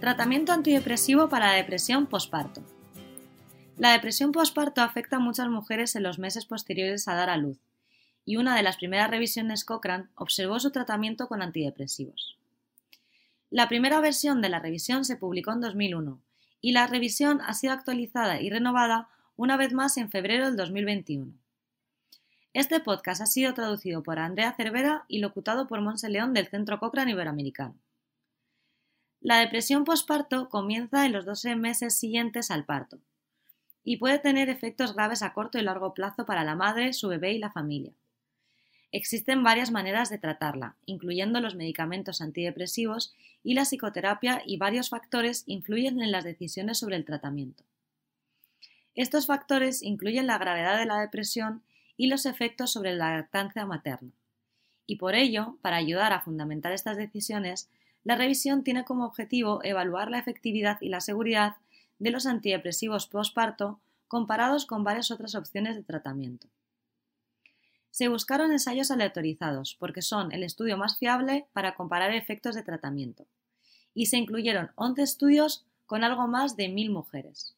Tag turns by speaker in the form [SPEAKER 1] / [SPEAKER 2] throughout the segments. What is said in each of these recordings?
[SPEAKER 1] Tratamiento antidepresivo para la depresión posparto. La depresión posparto afecta a muchas mujeres en los meses posteriores a dar a luz, y una de las primeras revisiones Cochrane observó su tratamiento con antidepresivos. La primera versión de la revisión se publicó en 2001 y la revisión ha sido actualizada y renovada una vez más en febrero del 2021. Este podcast ha sido traducido por Andrea Cervera y locutado por Monse León del Centro Cochrane Iberoamericano. La depresión posparto comienza en los 12 meses siguientes al parto y puede tener efectos graves a corto y largo plazo para la madre, su bebé y la familia. Existen varias maneras de tratarla, incluyendo los medicamentos antidepresivos y la psicoterapia y varios factores influyen en las decisiones sobre el tratamiento. Estos factores incluyen la gravedad de la depresión y los efectos sobre la lactancia materna. Y por ello, para ayudar a fundamentar estas decisiones, la revisión tiene como objetivo evaluar la efectividad y la seguridad de los antidepresivos postparto comparados con varias otras opciones de tratamiento. Se buscaron ensayos aleatorizados porque son el estudio más fiable para comparar efectos de tratamiento, y se incluyeron 11 estudios con algo más de 1.000 mujeres.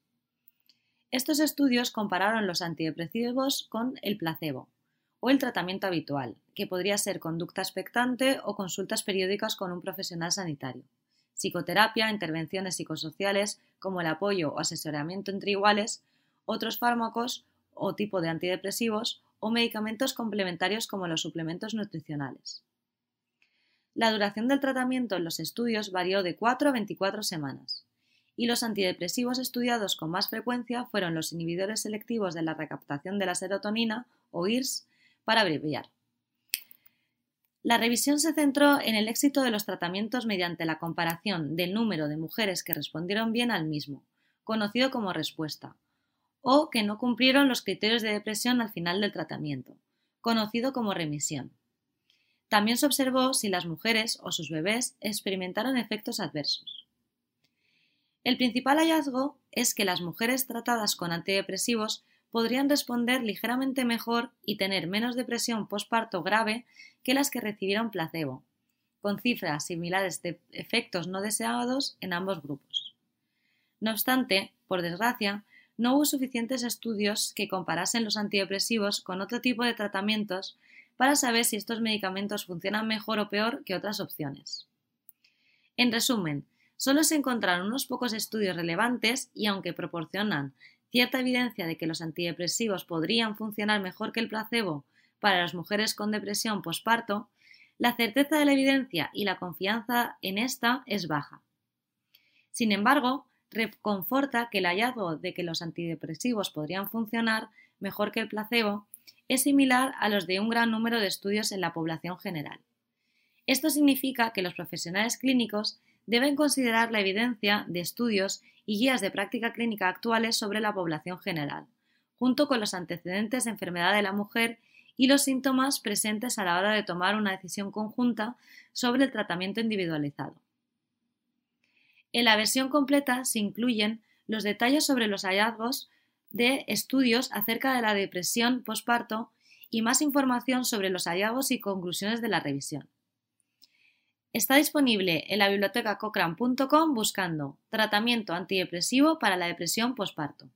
[SPEAKER 1] Estos estudios compararon los antidepresivos con el placebo, o el tratamiento habitual, que podría ser conducta expectante o consultas periódicas con un profesional sanitario, psicoterapia, intervenciones psicosociales como el apoyo o asesoramiento entre iguales, otros fármacos o tipo de antidepresivos o medicamentos complementarios como los suplementos nutricionales. La duración del tratamiento en los estudios varió de 4 a 24 semanas, y los antidepresivos estudiados con más frecuencia fueron los inhibidores selectivos de la recaptación de la serotonina o IRS para abreviar. La revisión se centró en el éxito de los tratamientos mediante la comparación del número de mujeres que respondieron bien al mismo, conocido como respuesta, o que no cumplieron los criterios de depresión al final del tratamiento, conocido como remisión. También se observó si las mujeres o sus bebés experimentaron efectos adversos. El principal hallazgo es que las mujeres tratadas con antidepresivos podrían responder ligeramente mejor y tener menos depresión postparto grave que las que recibieron placebo, con cifras similares de efectos no deseados en ambos grupos. No obstante, por desgracia, no hubo suficientes estudios que comparasen los antidepresivos con otro tipo de tratamientos para saber si estos medicamentos funcionan mejor o peor que otras opciones. En resumen, solo se encontraron unos pocos estudios relevantes y aunque proporcionan cierta evidencia de que los antidepresivos podrían funcionar mejor que el placebo para las mujeres con depresión posparto, la certeza de la evidencia y la confianza en esta es baja. Sin embargo, reconforta que el hallazgo de que los antidepresivos podrían funcionar mejor que el placebo es similar a los de un gran número de estudios en la población general. Esto significa que los profesionales clínicos deben considerar la evidencia de estudios y guías de práctica clínica actuales sobre la población general, junto con los antecedentes de enfermedad de la mujer y los síntomas presentes a la hora de tomar una decisión conjunta sobre el tratamiento individualizado. En la versión completa se incluyen los detalles sobre los hallazgos de estudios acerca de la depresión postparto y más información sobre los hallazgos y conclusiones de la revisión. Está disponible en la biblioteca cochrane.com buscando tratamiento antidepresivo para la depresión postparto.